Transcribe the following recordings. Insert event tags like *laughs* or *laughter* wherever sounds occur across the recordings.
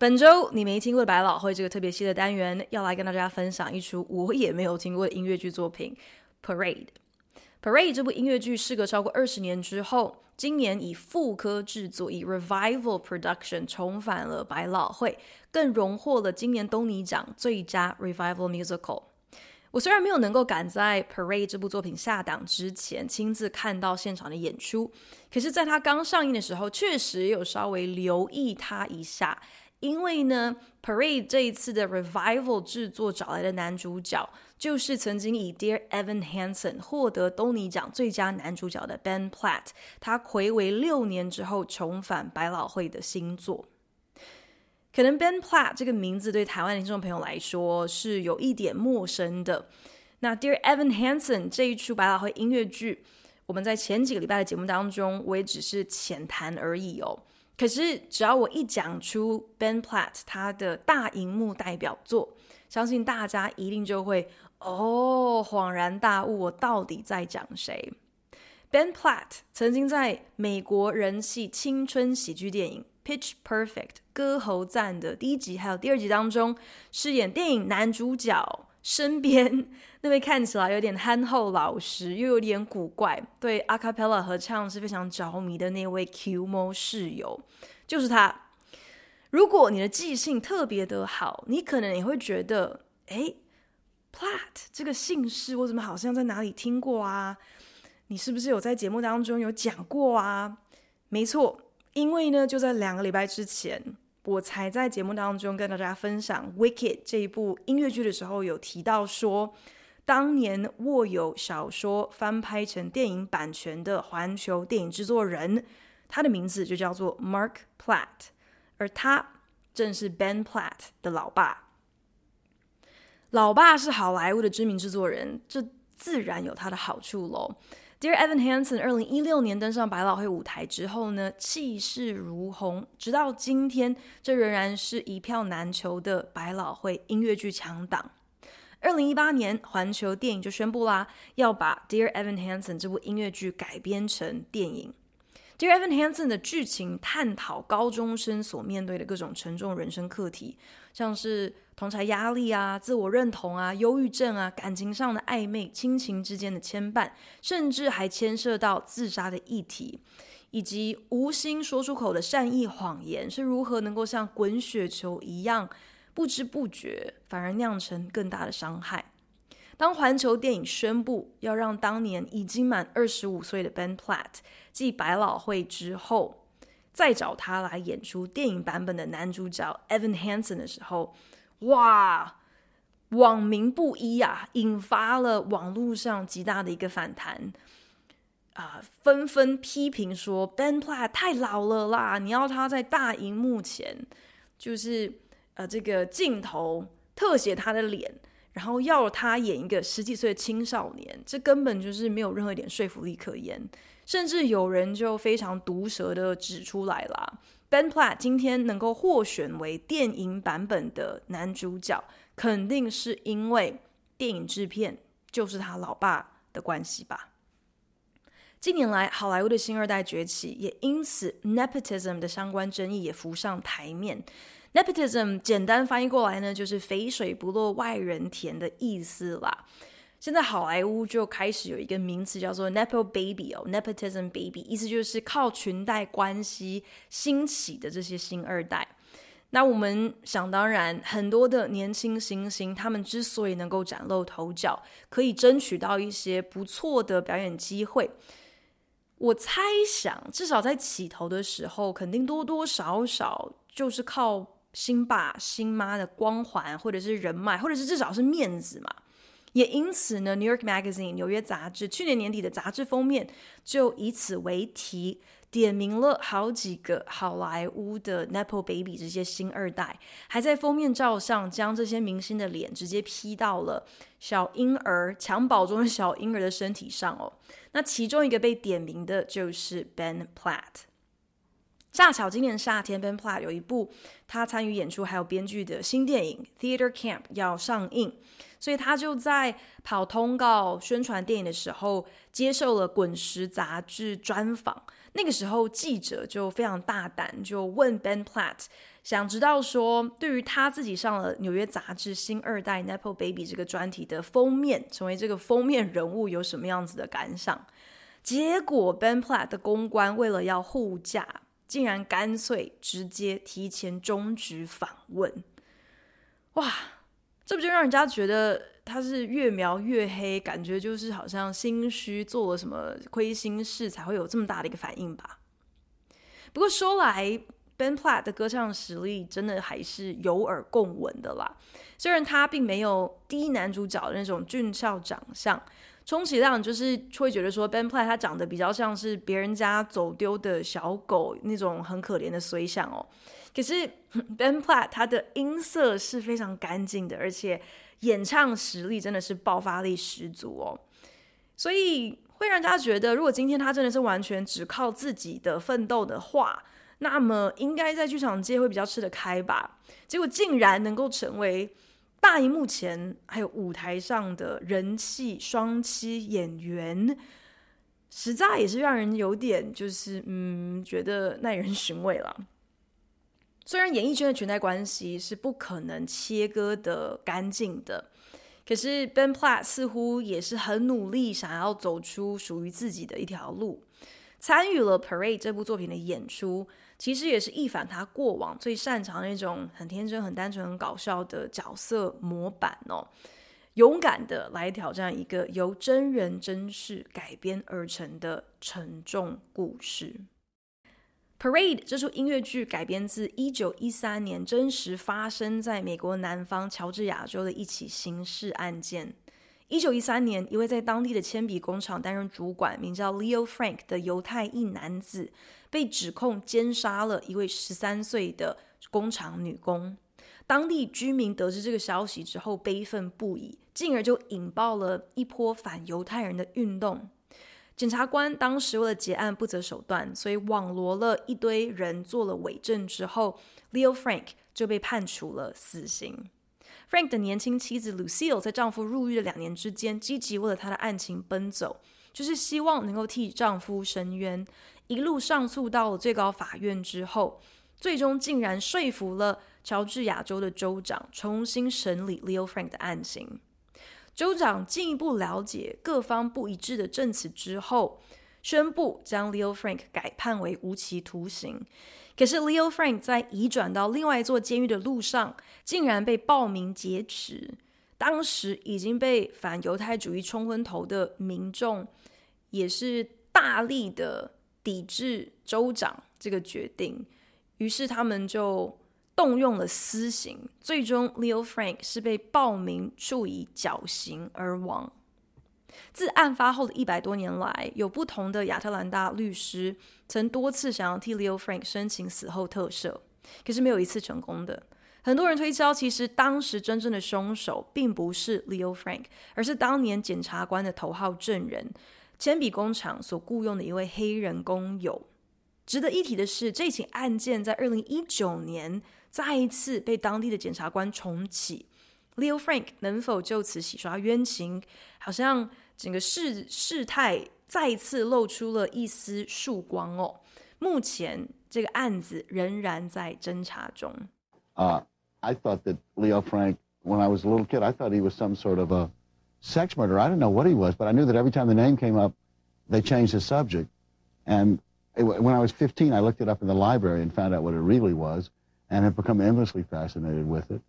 本周你没听过百老汇这个特别系列单元，要来跟大家分享一出我也没有听过的音乐剧作品《Parade》。《Parade》这部音乐剧事隔超过二十年之后，今年以复刻制作，以 Revival Production 重返了百老汇，更荣获了今年东尼奖最佳 Revival Musical。我虽然没有能够赶在《Parade》这部作品下档之前亲自看到现场的演出，可是，在它刚上映的时候，确实有稍微留意它一下。因为呢，《Parade》这一次的 Revival 制作找来的男主角，就是曾经以《Dear Evan Hansen》获得东尼奖最佳男主角的 Ben Platt，他睽违六年之后重返百老汇的新作。可能 Ben Platt 这个名字对台湾的听众朋友来说是有一点陌生的。那 Dear Evan Hansen 这一出百老汇音乐剧，我们在前几个礼拜的节目当中，我也只是浅谈而已哦。可是只要我一讲出 Ben Platt 他的大荧幕代表作，相信大家一定就会哦恍然大悟，我到底在讲谁？Ben Platt 曾经在美国人气青春喜剧电影。Pitch Perfect 歌喉赞的第一集还有第二集当中，饰演电影男主角身边那位看起来有点憨厚老实又有点古怪，对 a cappella 合唱是非常着迷的那位 Q 猫室友，就是他。如果你的记性特别的好，你可能也会觉得，哎，Platt 这个姓氏我怎么好像在哪里听过啊？你是不是有在节目当中有讲过啊？没错。因为呢，就在两个礼拜之前，我才在节目当中跟大家分享《Wicked》这一部音乐剧的时候，有提到说，当年握有小说翻拍成电影版权的环球电影制作人，他的名字就叫做 Mark Platt，而他正是 Ben Platt 的老爸。老爸是好莱坞的知名制作人，这自然有他的好处喽。Dear Evan Hansen，二零一六年登上百老汇舞台之后呢，气势如虹，直到今天，这仍然是一票难求的百老汇音乐剧强档。二零一八年，环球电影就宣布啦，要把 Dear Evan Hansen 这部音乐剧改编成电影。Dear Evan Hansen 的剧情探讨高中生所面对的各种沉重人生课题，像是同侪压力啊、自我认同啊、忧郁症啊、感情上的暧昧、亲情之间的牵绊，甚至还牵涉到自杀的议题，以及无心说出口的善意谎言是如何能够像滚雪球一样不知不觉，反而酿成更大的伤害。当环球电影宣布要让当年已经满二十五岁的 Ben Platt 继百老汇之后，再找他来演出电影版本的男主角 Evan Hansen 的时候，哇，网民不一啊，引发了网络上极大的一个反弹啊，纷纷批评说 Ben Platt 太老了啦，你要他在大荧幕前，就是呃这个镜头特写他的脸。然后要他演一个十几岁的青少年，这根本就是没有任何一点说服力可言。甚至有人就非常毒舌的指出来了：Ben Platt 今天能够获选为电影版本的男主角，肯定是因为电影制片就是他老爸的关系吧。近年来，好莱坞的新二代崛起，也因此 Nepotism 的相关争议也浮上台面。Nepotism 简单翻译过来呢，就是“肥水不落外人田”的意思啦。现在好莱坞就开始有一个名词叫做 “Nepo Baby” 哦，Nepotism Baby，意思就是靠裙带关系兴起的这些新二代。那我们想当然，很多的年轻新星，他们之所以能够崭露头角，可以争取到一些不错的表演机会，我猜想，至少在起头的时候，肯定多多少少就是靠。新爸新妈的光环，或者是人脉，或者是至少是面子嘛。也因此呢，《New York Magazine》纽约杂志去年年底的杂志封面就以此为题，点名了好几个好莱坞的 Nepo Baby 这些星二代，还在封面照上将这些明星的脸直接 P 到了小婴儿襁褓中的小婴儿的身体上哦。那其中一个被点名的就是 Ben Platt。恰巧今年夏天，Ben Platt 有一部他参与演出还有编剧的新电影《Theater Camp》要上映，所以他就在跑通告宣传电影的时候，接受了《滚石》杂志专访。那个时候记者就非常大胆，就问 Ben Platt，想知道说，对于他自己上了纽约杂志《新二代 Nepo Baby》这个专题的封面，成为这个封面人物，有什么样子的感想？结果 Ben Platt 的公关为了要护驾。竟然干脆直接提前终止访问，哇！这不就让人家觉得他是越描越黑，感觉就是好像心虚，做了什么亏心事才会有这么大的一个反应吧？不过说来，Ben Platt 的歌唱实力真的还是有耳共闻的啦。虽然他并没有第一男主角的那种俊俏长相。充其量就是会觉得说，Ben Platt 他长得比较像是别人家走丢的小狗那种很可怜的衰相哦。可是 *laughs* Ben Platt 他的音色是非常干净的，而且演唱实力真的是爆发力十足哦。所以会让人家觉得，如果今天他真的是完全只靠自己的奋斗的话，那么应该在剧场界会比较吃得开吧。结果竟然能够成为。大荧幕前还有舞台上的人气双栖演员，实在也是让人有点就是 *laughs* 嗯，觉得耐人寻味了。虽然演艺圈的裙带关系是不可能切割得干净的，可是 Ben Platt 似乎也是很努力，想要走出属于自己的一条路。参与了《Parade》这部作品的演出，其实也是一反他过往最擅长那种很天真、很单纯、很搞笑的角色模板哦，勇敢的来挑战一个由真人真事改编而成的沉重故事。《Parade》这出音乐剧改编自一九一三年真实发生在美国南方乔治亚州的一起刑事案件。一九一三年，一位在当地的铅笔工厂担任主管、名叫 Leo Frank 的犹太裔男子，被指控奸杀了一位十三岁的工厂女工。当地居民得知这个消息之后，悲愤不已，进而就引爆了一波反犹太人的运动。检察官当时为了结案不择手段，所以网罗了一堆人做了伪证之后，Leo Frank 就被判处了死刑。Frank 的年轻妻子 Lucille 在丈夫入狱的两年之间，积极为了他的案情奔走，就是希望能够替丈夫伸冤。一路上诉到了最高法院之后，最终竟然说服了乔治亚州的州长重新审理 Leo Frank 的案情。州长进一步了解各方不一致的证词之后，宣布将 Leo Frank 改判为无期徒刑。可是 Leo Frank 在移转到另外一座监狱的路上，竟然被暴民劫持。当时已经被反犹太主义冲昏头的民众，也是大力的抵制州长这个决定。于是他们就动用了私刑，最终 Leo Frank 是被暴民处以绞刑而亡。自案发后的一百多年来，有不同的亚特兰大律师曾多次想要替 Leo Frank 申请死后特赦，可是没有一次成功的。很多人推敲，其实当时真正的凶手并不是 Leo Frank，而是当年检察官的头号证人——铅笔工厂所雇佣的一位黑人工友。值得一提的是，这起案件在二零一九年再一次被当地的检察官重启。Leo Frank 能否就此洗刷冤情？好像整个事事态再次露出了一丝曙光哦。目前这个案子仍然在侦查中。Uh, I thought that Leo Frank, when I was a little kid, I thought he was some sort of a sex murderer. I didn't know what he was, but I knew that every time the name came up, they changed the subject. And it, when I was 15, I looked it up in the library and found out what it really was and have become endlessly fascinated with it,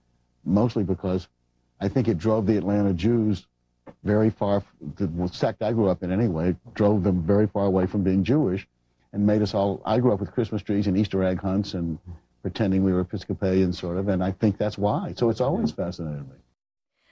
mostly because I think it drove the Atlanta Jews very far, the sect I grew up in anyway, drove them very far away from being Jewish and made us all, I grew up with Christmas trees and Easter egg hunts and pretending we were Episcopalian sort of, and I think that's why. So it's always fascinated me.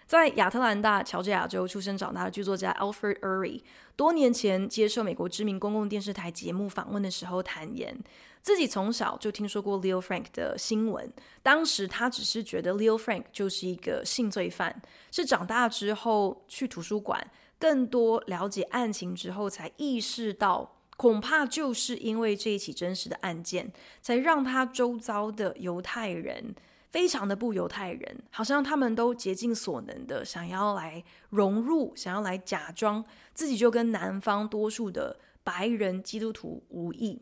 在亚特兰大乔治亚州出生长大的剧作家 Alfred Uhry，多年前接受美国知名公共电视台节目访问的时候坦言，自己从小就听说过 Leo Frank 的新闻。当时他只是觉得 Leo Frank 就是一个性罪犯，是长大之后去图书馆，更多了解案情之后，才意识到，恐怕就是因为这一起真实的案件，才让他周遭的犹太人。非常的不犹太人，好像他们都竭尽所能的想要来融入，想要来假装自己就跟南方多数的白人基督徒无异。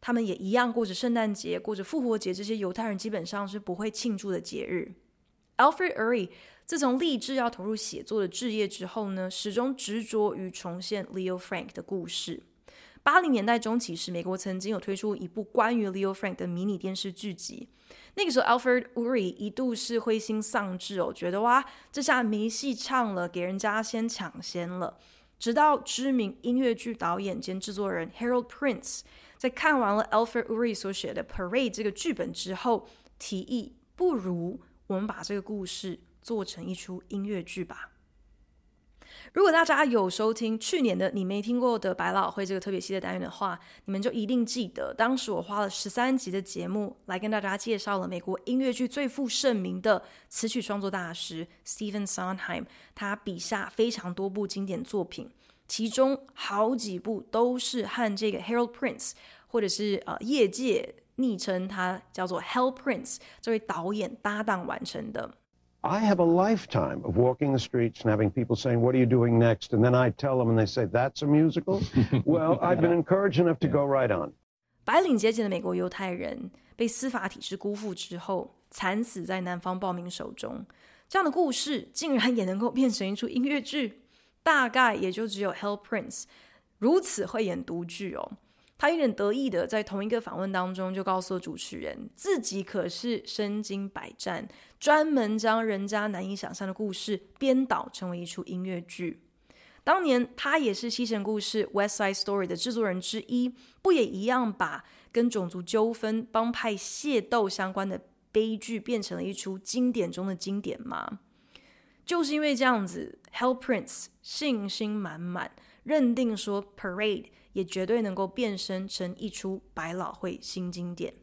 他们也一样过着圣诞节、过着复活节这些犹太人基本上是不会庆祝的节日。Alfred Uhry 自从立志要投入写作的志业之后呢，始终执着于重现 Leo Frank 的故事。八零年代中期时，美国曾经有推出一部关于 Leo Frank 的迷你电视剧集。那个时候，Alfred Uri 一度是灰心丧志哦，觉得哇，这下没戏唱了，给人家先抢先了。直到知名音乐剧导演兼制作人 Harold Prince 在看完了 Alfred Uri 所写的《Parade》这个剧本之后，提议不如我们把这个故事做成一出音乐剧吧。如果大家有收听去年的你没听过的百老汇这个特别系列单元的话，你们就一定记得，当时我花了十三集的节目来跟大家介绍了美国音乐剧最负盛名的词曲创作大师 Stephen Sondheim，他笔下非常多部经典作品，其中好几部都是和这个 Harold Prince 或者是呃业界昵称他叫做 Hell Prince 这位导演搭档完成的。I have a lifetime of walking the streets and having people saying, What are you doing next? And then I tell them, and they say, That's a musical? *laughs* Well, I've been encouraged enough to go right on. 白领阶级的美国犹太人被司法体制辜负之后，惨死在南方暴民手中。这样的故事竟然也能够变成一出音乐剧，大概也就只有 Hell Prince 如此会演独剧哦。 他有点得意的在同一个访问当中就告诉主持人，自己可是身经百战，专门将人家难以想象的故事编导成为一出音乐剧。当年他也是《西城故事》（West Side Story） 的制作人之一，不也一样把跟种族纠纷、帮派械斗相关的悲剧变成了一出经典中的经典吗？就是因为这样子，Hell Prince 信心满满，认定说 Parade。也绝对能够变身成一出百老汇新经典。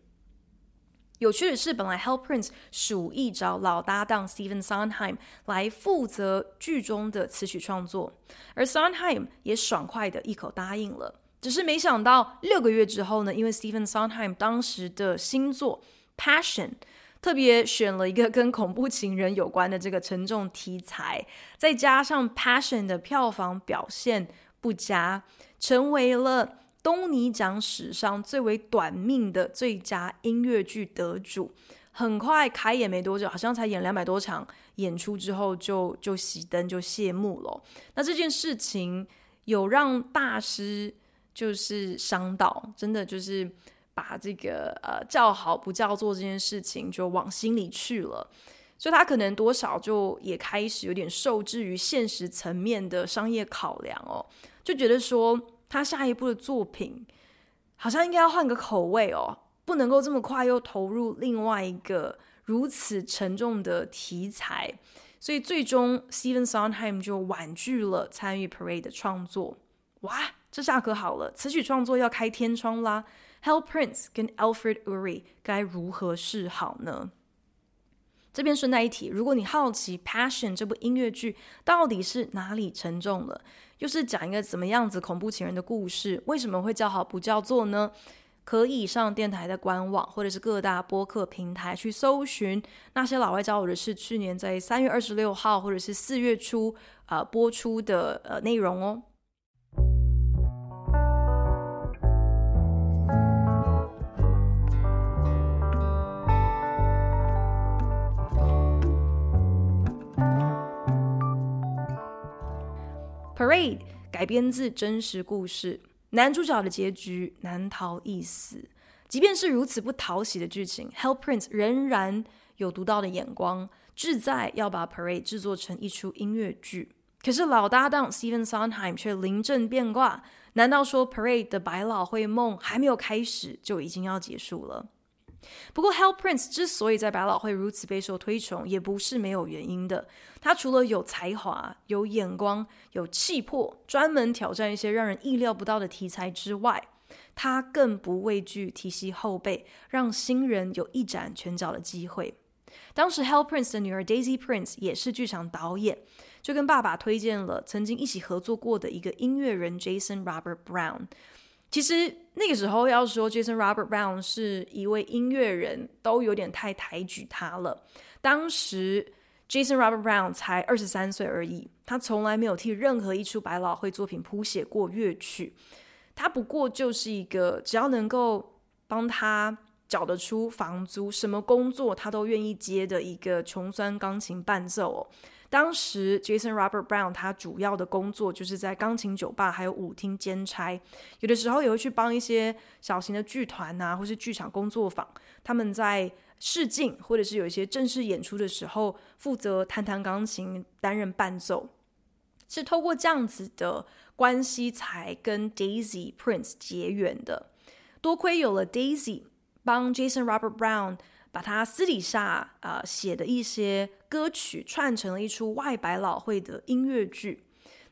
有趣的是，本来 Hell Prince 属意找老搭档 Stephen Sondheim 来负责剧中的词曲创作，而 Sondheim 也爽快的一口答应了。只是没想到六个月之后呢，因为 Stephen Sondheim 当时的新作 Passion 特别选了一个跟恐怖情人有关的这个沉重题材，再加上 Passion 的票房表现不佳。成为了东尼奖史上最为短命的最佳音乐剧得主。很快开演没多久，好像才演两百多场演出之后就就熄灯就谢幕了。那这件事情有让大师就是伤到，真的就是把这个呃叫好不叫座这件事情就往心里去了。所以他可能多少就也开始有点受制于现实层面的商业考量哦。就觉得说他下一部的作品好像应该要换个口味哦，不能够这么快又投入另外一个如此沉重的题材，所以最终 Stephen Sondheim 就婉拒了参与 Parade 的创作。哇，这下可好了，词曲创作要开天窗啦！Hell Prince 跟 Alfred Uri 该如何是好呢？这边顺带一提，如果你好奇《Passion》这部音乐剧到底是哪里沉重了，又是讲一个怎么样子恐怖情人的故事，为什么会叫好不叫座呢？可以上电台的官网或者是各大播客平台去搜寻那些老外教我的事，去年在三月二十六号或者是四月初呃播出的呃内容哦。Parade 改编自真实故事，男主角的结局难逃一死。即便是如此不讨喜的剧情，Hell Prince 仍然有独到的眼光，志在要把 Parade 制作成一出音乐剧。可是老搭档 Stephen Sondheim 却临阵变卦，难道说 Parade 的百老汇梦还没有开始就已经要结束了？不过，Hal Prince 之所以在百老汇如此备受推崇，也不是没有原因的。他除了有才华、有眼光、有气魄，专门挑战一些让人意料不到的题材之外，他更不畏惧提携后辈，让新人有一展拳脚的机会。当时，Hal Prince 的女儿 Daisy Prince 也是剧场导演，就跟爸爸推荐了曾经一起合作过的一个音乐人 Jason Robert Brown。其实那个时候要说 Jason Robert Brown 是一位音乐人，都有点太抬举他了。当时 Jason Robert Brown 才二十三岁而已，他从来没有替任何一出百老汇作品谱写过乐曲，他不过就是一个只要能够帮他缴得出房租，什么工作他都愿意接的一个穷酸钢琴伴奏哦。当时，Jason Robert Brown 他主要的工作就是在钢琴酒吧还有舞厅兼差，有的时候也会去帮一些小型的剧团啊，或是剧场工作坊，他们在试镜或者是有一些正式演出的时候，负责弹弹钢琴，担任伴奏。是透过这样子的关系才跟 Daisy Prince 结缘的。多亏有了 Daisy 帮 Jason Robert Brown。把他私底下啊、写的一些歌曲串成了一出外百老汇的音乐剧。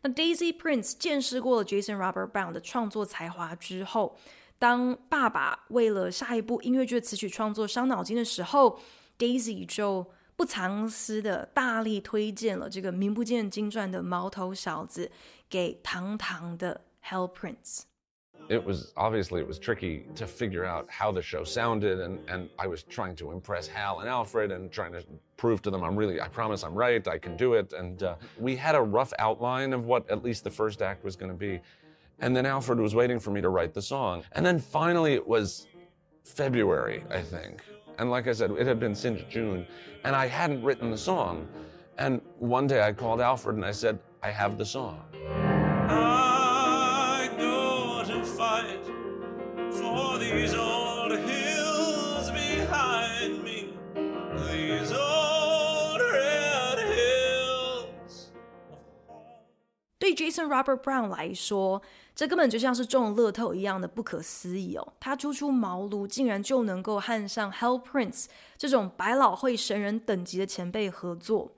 那 Daisy Prince 见识过了 Jason Robert Brown 的创作才华之后，当爸爸为了下一部音乐剧的词曲创作伤脑筋的时候，Daisy 就不藏私的大力推荐了这个名不见经传的毛头小子给堂堂的 Hal Prince。It was obviously it was tricky to figure out how the show sounded, and, and I was trying to impress Hal and Alfred and trying to prove to them I'm really, I promise I'm right, I can do it. And uh, we had a rough outline of what at least the first act was going to be. And then Alfred was waiting for me to write the song. And then finally it was February, I think. And like I said, it had been since June, and I hadn't written the song. And one day I called Alfred and I said, I have the song. Jason Robert Brown 来说，这根本就像是中了乐透一样的不可思议哦！他初出茅庐，竟然就能够和上 Hal Prince 这种百老汇神人等级的前辈合作，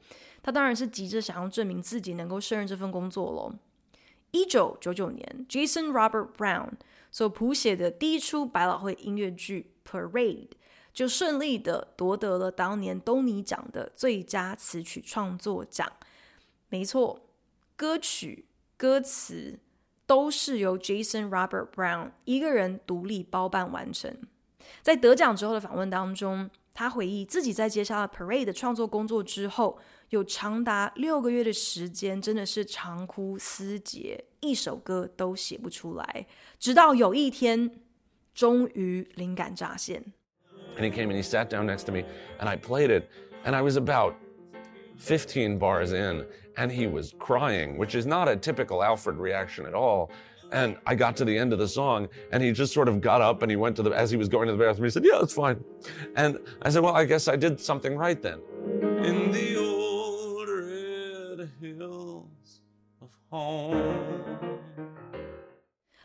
他当然是急着想要证明自己能够胜任这份工作喽。一九九九年，Jason Robert Brown。所谱写的第一出百老汇音乐剧《Parade》就顺利的夺得了当年东尼奖的最佳词曲创作奖。没错，歌曲歌词都是由 Jason Robert Brown 一个人独立包办完成。在得奖之后的访问当中，他回忆自己在接下了《Parade》的创作工作之后，有长达六个月的时间，真的是长枯思竭，一首歌都写不出来。直到有一天，终于灵感乍现。And he came and he sat down next to me, and I played it, and I was about 15 bars in, and he was crying, which is not a typical Alfred reaction at all. And I got to the end of the song, and he just sort of got up and he went to the, as he was going to the bathroom, he said, Yeah, it's fine. And I said, Well, I guess I did something right then. In the old red hills of home.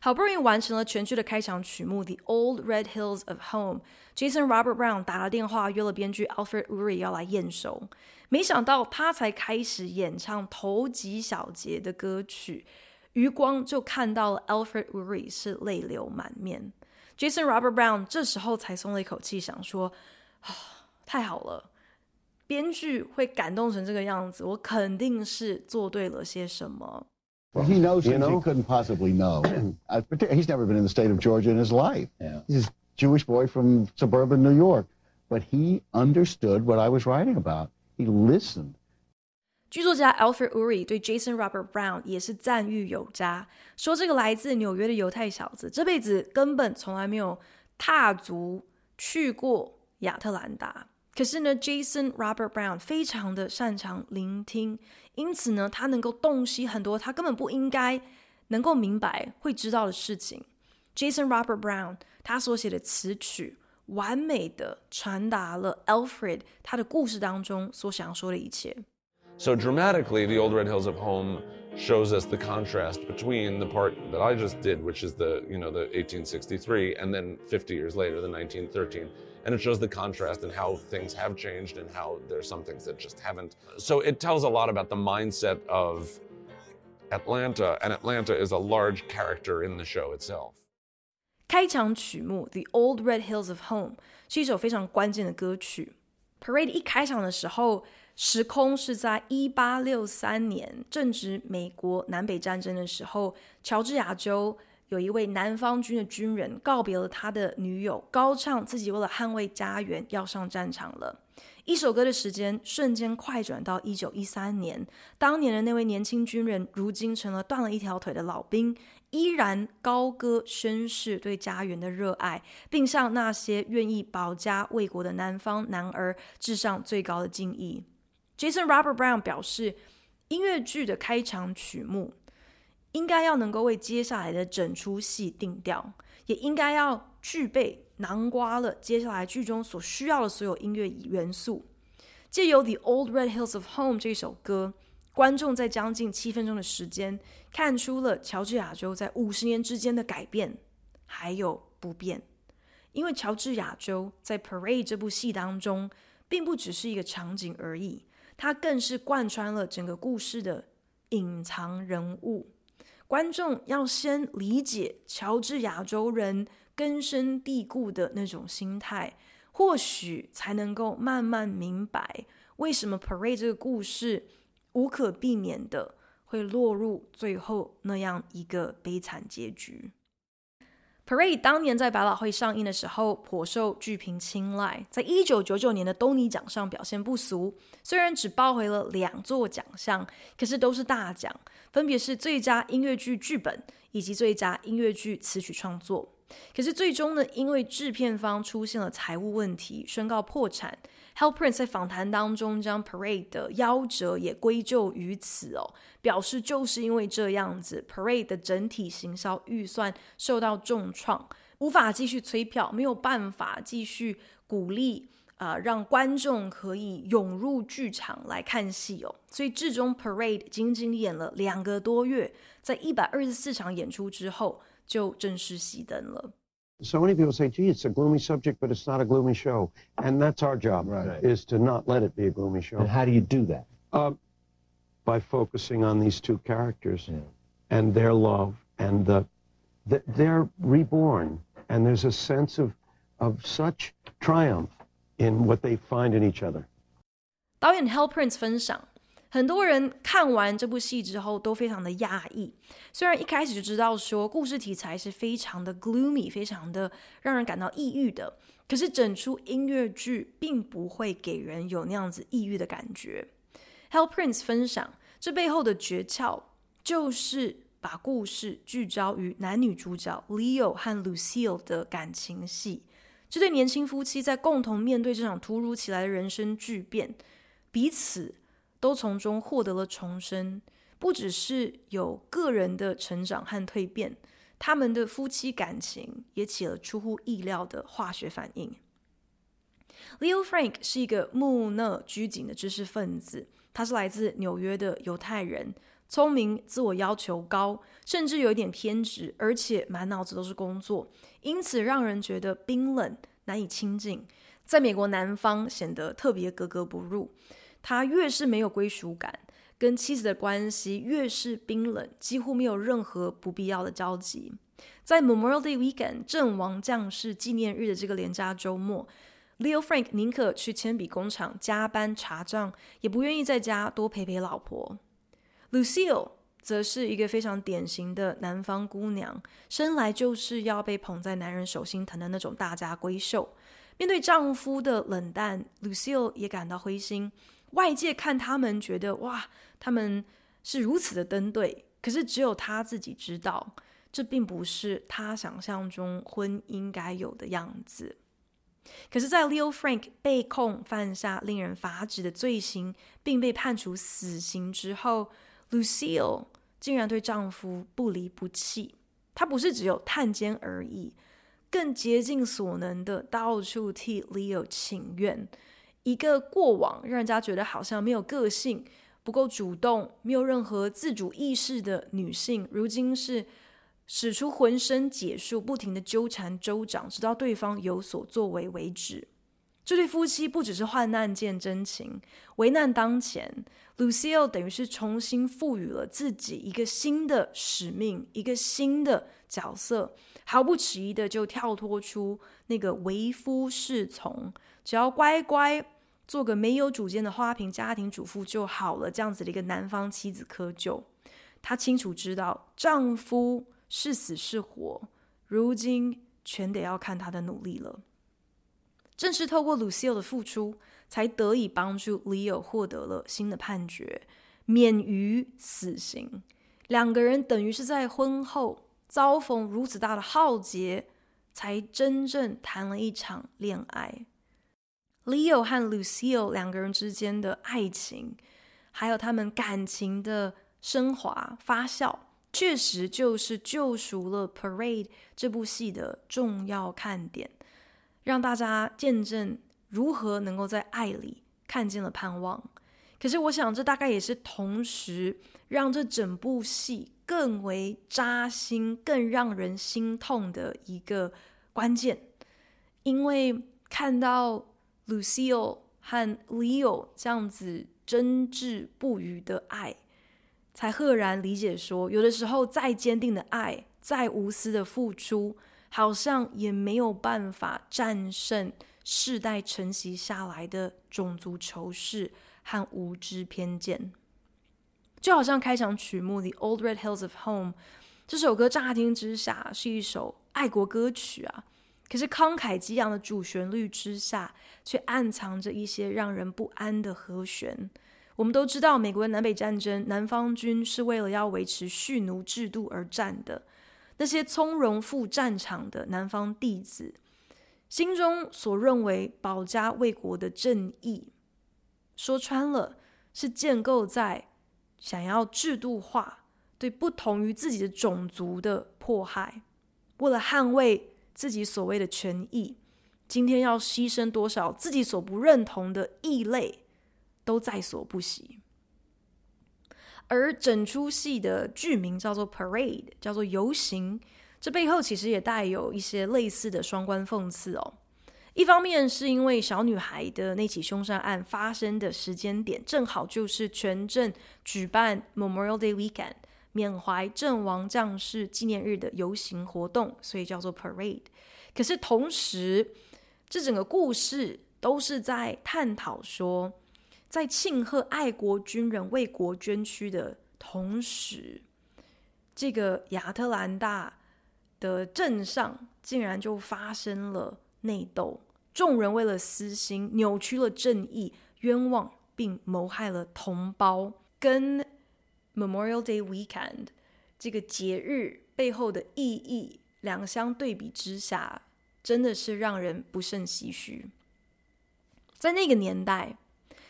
好不容易完成了全剧的开场曲目《The Old Red Hills of Home》，Jason Robert Brown 打了电话约了编剧 Alfred Uhry 要来验收，没想到他才开始演唱头几小节的歌曲。余光就看到了 Alfred Uhry 是泪流满面，Jason Robert Brown 这时候才松了一口气，想说：“啊，太好了，编剧会感动成这个样子，我肯定是做对了些什么。” Well, he knows things he couldn't possibly know. *clears throat* He's never been in the state of Georgia in his life. Yeah. He's a Jewish boy from suburban New York, but he understood what I was writing about. He listened. 剧作家 Alfred Uhry 对 Jason Robert Brown 也是赞誉有加，说这个来自纽约的犹太小子这辈子根本从来没有踏足去过亚特兰大。 可是呢，Jason Robert Brown 非常的擅长聆听，因此呢，他能够洞悉很多他根本不应该能够明白、会知道的事情。Jason Robert Brown 他所写的词曲，完美的传达了 Alfred 他的故事当中所想要说的一切。So dramatically, The Old Red Hills of Home shows us the contrast between the part that I just did, which is the, you know, the 1863, and then 50 years later, the 1913. and it shows the contrast and how things have changed and how there's some things that just haven't. So it tells a lot about the mindset of Atlanta, and Atlanta is a large character in the show itself. 开场曲目《The Old Red Hills of Home》是一首非常关键的歌曲。Parade 一开场的时候，时空是在一八六三年，正值美国南北战争的时候，乔治亚州。 有一位南方军的军人告别了他的女友，高唱自己为了捍卫家园要上战场了。一首歌的时间瞬间快转到一九一三年，当年的那位年轻军人，如今成了断了一条腿的老兵，依然高歌宣誓对家园的热爱，并向那些愿意保家卫国的南方男儿致上最高的敬意。Jason Robert Brown 表示，音乐剧的开场曲目。应该要能够为接下来的整出戏定调，也应该要具备囊括了接下来剧中所需要的所有音乐元素。借由《The Old Red Hills of Home》这首歌，观众在将近七分钟的时间，看出了乔治亚州在五十年之间的改变，还有不变。因为乔治亚州在《Parade》这部戏当中，并不只是一个场景而已，它更是贯穿了整个故事的隐藏人物。观众要先理解乔治亚州人根深蒂固的那种心态，或许才能够慢慢明白为什么 Parade 这个故事无可避免的会落入最后那样一个悲惨结局。Parade 当年在百老汇上映的时候，颇受剧评青睐，在一九九九年的东尼奖上表现不俗。虽然只抱回了两座奖项，可是都是大奖，分别是最佳音乐剧剧本以及最佳音乐剧词曲创作。可是最终呢，因为制片方出现了财务问题，宣告破产。Hal Prince 在访谈当中将 Parade 的夭折也归咎于此哦，表示就是因为这样子，Parade 的整体行销预算受到重创，无法继续催票，没有办法继续鼓励啊、呃，让观众可以涌入剧场来看戏哦。所以至终 Parade 仅仅演了两个多月，在一百二十四场演出之后就正式熄灯了。So many people say, gee, it's a gloomy subject, but it's not a gloomy show. And that's our job, right. is to not let it be a gloomy show. And how do you do that? Uh, by focusing on these two characters yeah. and their love and the, the, they're reborn. And there's a sense of, of such triumph in what they find in each other. 导演 Hal Prince 分享。很多人看完这部戏之后都非常的讶异，虽然一开始就知道说故事题材是非常的 gloomy，非常的让人感到抑郁的，可是整出音乐剧并不会给人有那样子抑郁的感觉。Hal Prince 分享，这背后的诀窍就是把故事聚焦于男女主角 Leo 和 Lucille 的感情戏，这对年轻夫妻在共同面对这场突如其来的人生巨变，彼此。都从中获得了重生，不只是有个人的成长和蜕变，他们的夫妻感情也起了出乎意料的化学反应。Leo Frank 是一个木讷拘谨的知识分子，他是来自纽约的犹太人，聪明、自我要求高，甚至有一点偏执，而且满脑子都是工作，因此让人觉得冰冷、难以亲近，在美国南方显得特别格格不入。他越是没有归属感，跟妻子的关系越是冰冷，几乎没有任何不必要的交集。在 Memorial Day Weekend 阵亡将士纪念日的这个连假周末，Leo Frank 宁可去铅笔工厂加班查账，也不愿意在家多陪陪老婆。Lucille 则是一个非常典型的南方姑娘，生来就是要被捧在男人手心疼的那种大家闺秀。面对丈夫的冷淡，Lucille 也感到灰心。外界看他们觉得哇，他们是如此的登对，可是只有他自己知道，这并不是他想象中婚姻该有的样子。可是，在 Leo Frank 被控犯下令人发指的罪行，并被判处死刑之后，Lucille 竟然对丈夫不离不弃。她不是只有探监而已，更竭尽所能的到处替 Leo 请愿。一个过往让人家觉得好像没有个性、不够主动、没有任何自主意识的女性，如今是使出浑身解数，不停的纠缠州长，直到对方有所作为为止。这对夫妻不只是患难见真情，危难当前，Lucille 等于是重新赋予了自己一个新的使命，一个新的角色，毫不迟疑的就跳脱出那个为夫是从，只要乖乖做个没有主见的花瓶家庭主妇就好了，这样子的一个南方妻子窠臼。她清楚知道丈夫是死是活，如今全得要看她的努力了。正是透过 Lucille 的付出，才得以帮助 Leo 获得了新的判决，免于死刑。两个人等于是在婚后遭逢如此大的浩劫，才真正谈了一场恋爱。Leo 和 Lucille 两个人之间的爱情，还有他们感情的升华发酵，确实就是救赎了《Parade》这部戏的重要看点。让大家见证如何能够在爱里看见了盼望。可是，我想这大概也是同时让这整部戏更为扎心、更让人心痛的一个关键。因为看到 Lucille 和 Leo 这样子真挚不渝的爱，才赫然理解说，有的时候再坚定的爱，再无私的付出。好像也没有办法战胜世代承袭下来的种族仇视和无知偏见，就好像开场曲目《The Old Red Hills of Home》这首歌乍听之下是一首爱国歌曲啊，可是慷慨激昂的主旋律之下，却暗藏着一些让人不安的和弦。我们都知道，美国的南北战争，南方军是为了要维持蓄奴制度而战的。那些从容赴战场的南方弟子，心中所认为保家卫国的正义，说穿了是建构在想要制度化对不同于自己的种族的迫害，为了捍卫自己所谓的权益，今天要牺牲多少自己所不认同的异类，都在所不惜。而整出戏的剧名叫做 Parade，叫做游行，这背后其实也带有一些类似的双关讽刺哦。一方面是因为小女孩的那起凶杀案发生的时间点，正好就是全镇举办 Memorial Day Weekend，缅怀阵亡将士纪念日的游行活动，所以叫做 Parade。可是同时，这整个故事都是在探讨说，在庆贺爱国军人为国捐躯的同时，这个亚特兰大的镇上竟然就发生了内斗，众人为了私心扭曲了正义，冤枉并谋害了同胞。跟 Memorial Day Weekend 这个节日背后的意义两相对比之下，真的是让人不胜唏嘘。在那个年代。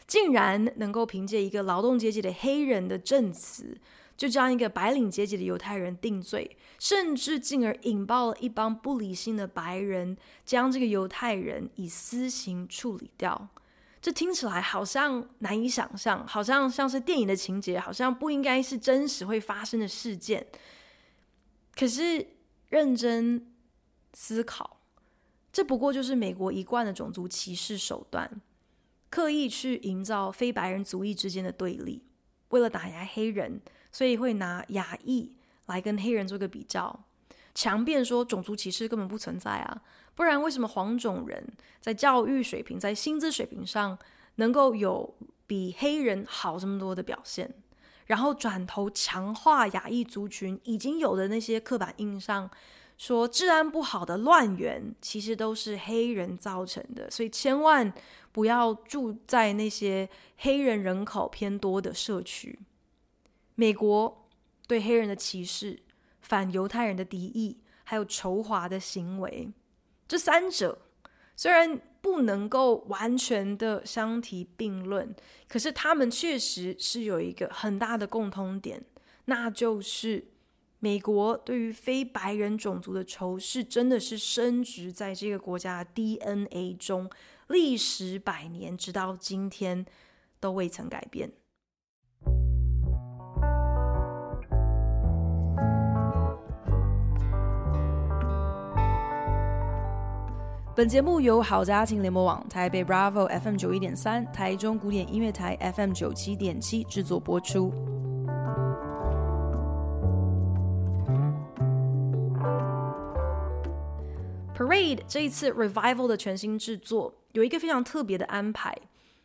竟然能够凭借一个劳动阶级的黑人的证词，就将一个白领阶级的犹太人定罪，甚至进而引爆了一帮不理性的白人，将这个犹太人以私刑处理掉。这听起来好像难以想象，好像像是电影的情节，好像不应该是真实会发生的事件。可是认真思考，这不过就是美国一贯的种族歧视手段。刻意去营造非白人族裔之间的对立，为了打压黑人，所以会拿亚裔来跟黑人做个比较，强辩说种族歧视根本不存在啊！不然为什么黄种人在教育水平、在薪资水平上能够有比黑人好这么多的表现？然后转头强化亚裔族群已经有的那些刻板印象。说治安不好的乱源其实都是黑人造成的，所以千万不要住在那些黑人人口偏多的社区。美国对黑人的歧视、反犹太人的敌意，还有仇华的行为，这三者虽然不能够完全的相提并论，可是他们确实是有一个很大的共通点，那就是。美国对于非白人种族的仇视，真的是深植在这个国家的 DNA 中，历时百年，直到今天都未曾改变。本节目由好家庭联播网、台北 Bravo FM 九一点三、台中古典音乐台 FM 九七点七制作播出。Parade 这一次 Revival 的全新制作有一个非常特别的安排。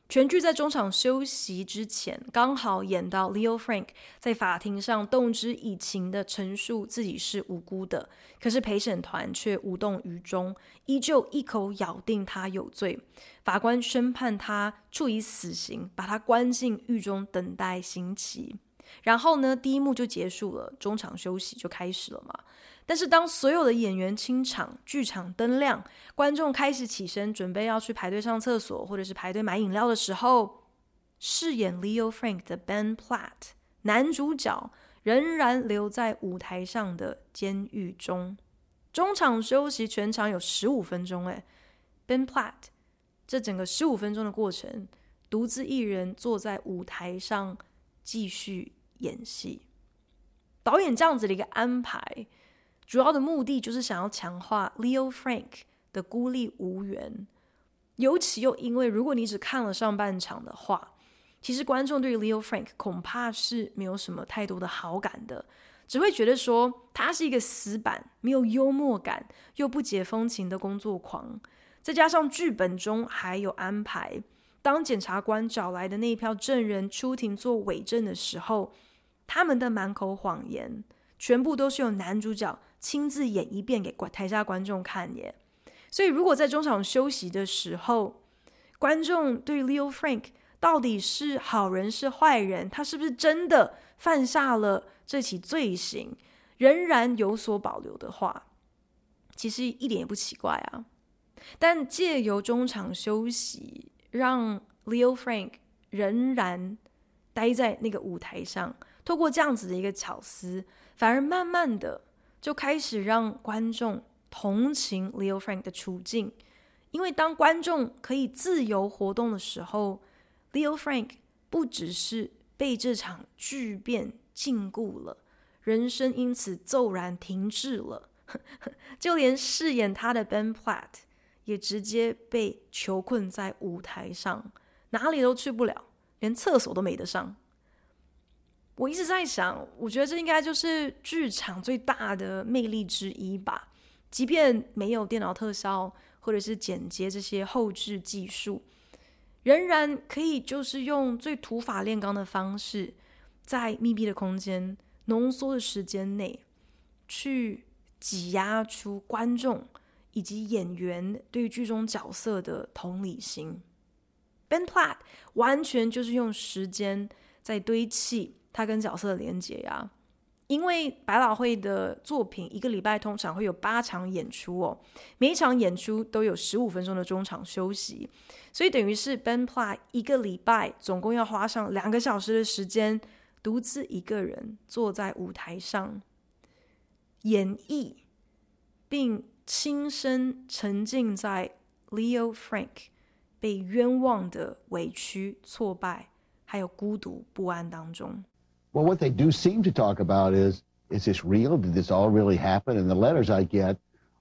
全剧在中场休息之前，刚好演到 Leo Frank 在法庭上动之以情地陈述自己是无辜的，可是陪审团却无动于衷，依旧一口咬定他有罪。法官宣判他处以死刑，把他关进狱中等待刑期。然后呢，第一幕就结束了，中场休息就开始了嘛。但是当所有的演员清场，剧场灯亮，观众开始起身准备要去排队上厕所，或者是排队买饮料的时候，饰演 Leo Frank 的 Ben Platt 男主角仍然留在舞台上的监狱中。中场休息全场有十五分钟，哎，Ben Platt 这整个十五分钟的过程，独自一人坐在舞台上继续演戏。导演这样子的一个安排。主要的目的就是想要强化 Leo Frank 的孤立无援，尤其又因为如果你只看了上半场的话，其实观众对 Leo Frank 恐怕是没有什么太多的好感的，只会觉得说他是一个死板、没有幽默感又不解风情的工作狂。再加上剧本中还有安排，当检察官找来的那一票证人出庭做伪证的时候，他们的满口谎言全部都是由男主角。亲自演一遍给观台下观众看耶，所以如果在中场休息的时候，观众对 Leo Frank 到底是好人是坏人，他是不是真的犯下了这起罪行，仍然有所保留的话，其实一点也不奇怪啊。但借由中场休息，让 Leo Frank 仍然待在那个舞台上，透过这样子的一个巧思，反而慢慢的。就开始让观众同情 Leo Frank 的处境，因为当观众可以自由活动的时候，Leo Frank 不只是被这场巨变禁锢了，人生因此骤然停滞了，*laughs* 就连饰演他的 Ben Platt 也直接被囚困在舞台上，哪里都去不了，连厕所都没得上。我一直在想，我觉得这应该就是剧场最大的魅力之一吧。即便没有电脑特效或者是剪接这些后置技术，仍然可以就是用最土法炼钢的方式，在密闭的空间、浓缩的时间内，去挤压出观众以及演员对于剧中角色的同理心。Ben Platt 完全就是用时间在堆砌。他跟角色的连接呀，因为百老汇的作品一个礼拜通常会有八场演出哦，每一场演出都有十五分钟的中场休息，所以等于是 Ben Platt 一个礼拜总共要花上两个小时的时间，独自一个人坐在舞台上演绎，并亲身沉浸在 Leo Frank 被冤枉的委屈、挫败，还有孤独不安当中。Well, what they do seem to talk about is, is this real? Did this all really happen? And the letters I get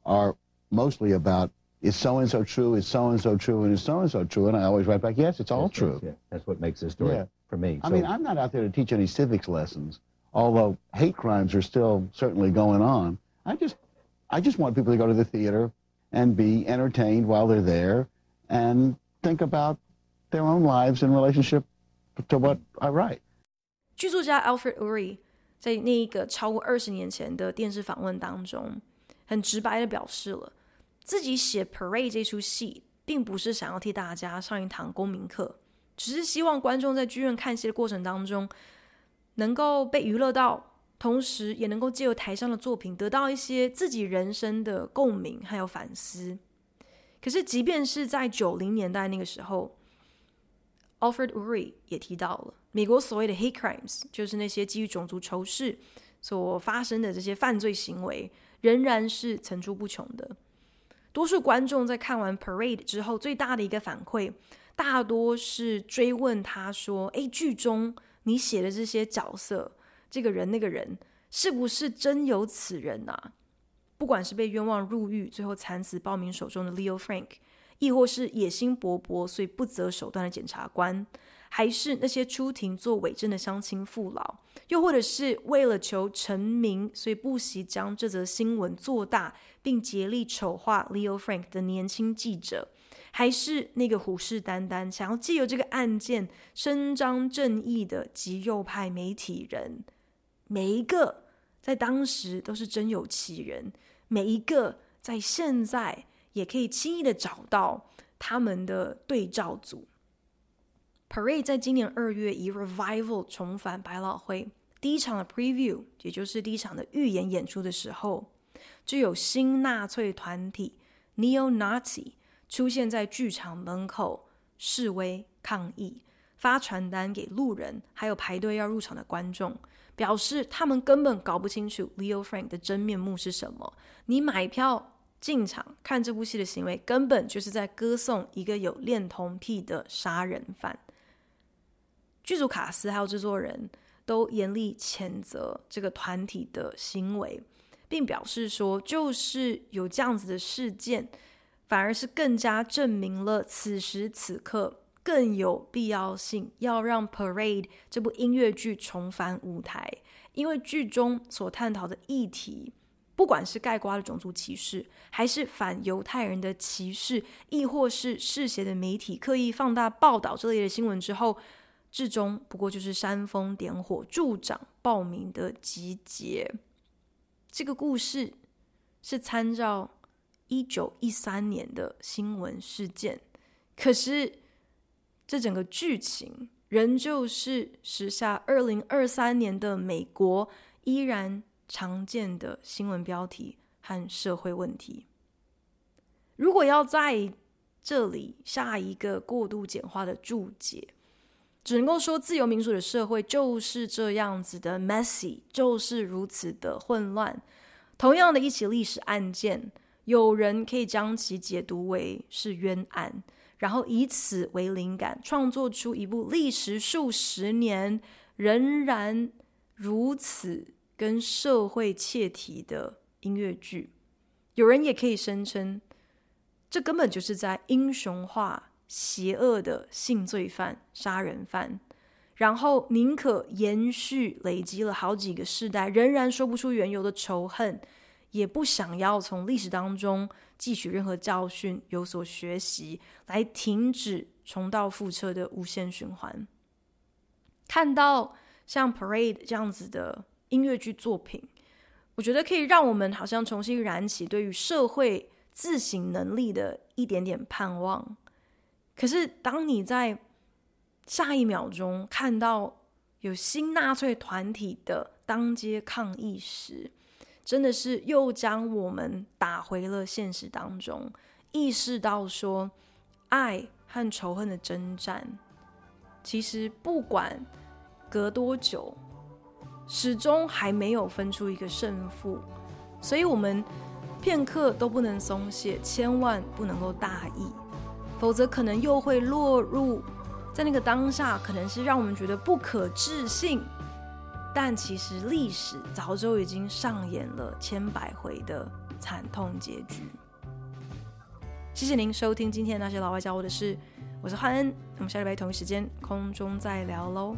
are mostly about, is so-and-so true? Is so-and-so true? And is so-and-so true? And I always write back, yes, it's all true. Yes, That's what makes this story yeah. for me. I mean, I'm not out there to teach any civics lessons, although hate crimes are still certainly going on. I just, I just want people to go to the theater and be entertained while they're there and think about their own lives in relationship to what I write. 剧作家 Alfred Uhry 在那一个超过二十年前的电视访问当中，很直白的表示了自己写《Parade》这出戏，并不是想要替大家上一堂公民课，只是希望观众在剧院看戏的过程当中，能够被娱乐到，同时也能够借由台上的作品得到一些自己人生的共鸣还有反思。可是，即便是在九零年代那个时候，Alfred Uhry 也提到了。美国所谓的 hate crimes，就是那些基于种族仇视所发生的这些犯罪行为，仍然是层出不穷的。多数观众在看完 Parade 之后，最大的一个反馈，大多是追问他说：“诶，剧中你写的这些角色，这个人那个人，是不是真有此人啊？”不管是被冤枉入狱，最后惨死暴民手中的 Leo Frank，亦或是野心勃勃所以不择手段的检察官，还是那些出庭做伪证的乡亲父老，又或者是为了求成名，所以不惜将这则新闻做大，并竭力丑化 Leo Frank 的年轻记者，还是那个虎视眈眈想要借由这个案件伸张正义的极右派媒体人，每一个在当时都是真有其人。每一个在现在也可以轻易的找到他们的对照组。Parade 在今年二月以 Revival 重返百老汇，第一场的 Preview，也就是第一场的预演演出的时候，就有新纳粹团体 Neo-Nazi 出现在剧场门口示威抗议，发传单给路人，还有排队要入场的观众。表示他们根本搞不清楚 Leo Frank 的真面目是什么。你买票进场看这部戏的行为，根本就是在歌颂一个有恋童癖的杀人犯。剧组卡司还有制作人都严厉谴责这个团体的行为，并表示说，就是有这样子的事件，反而是更加证明了此时此刻。更有必要性要让《Parade》这部音乐剧重返舞台，因为剧中所探讨的议题，不管是盖瓜的种族歧视，还是反犹太人的歧视，亦或是嗜血的媒体刻意放大报道这类的新闻之后，至终不过就是煽风点火、助长暴民的集结。这个故事是参照一九一三年的新闻事件，可是。这整个剧情仍旧是时下二零二三年的美国依然常见的新闻标题和社会问题。如果要在这里下一个过度简化的注解，只能够说自由民主的社会就是这样子的 messy，就是如此的混乱。同样的一起历史案件，有人可以将其解读为是冤案。然后以此为灵感，创作出一部历时数十年仍然如此跟社会切题的音乐剧。有人也可以声称，这根本就是在英雄化邪恶的性罪犯、杀人犯，然后宁可延续累积了好几个世代，仍然说不出缘由的仇恨，也不想要从历史当中。汲取任何教训，有所学习，来停止重蹈覆辙的无限循环。看到像《Parade》这样子的音乐剧作品，我觉得可以让我们好像重新燃起对于社会自省能力的一点点盼望。可是，当你在下一秒钟看到有新纳粹团体的当街抗议时，真的是又将我们打回了现实当中，意识到说，爱和仇恨的征战，其实不管隔多久，始终还没有分出一个胜负，所以我们片刻都不能松懈，千万不能够大意，否则可能又会落入在那个当下，可能是让我们觉得不可置信。但其实历史早就已经上演了千百回的惨痛结局。谢谢您收听今天的那些老外教我的事，我是汉恩，我们下礼拜同一时间空中再聊喽。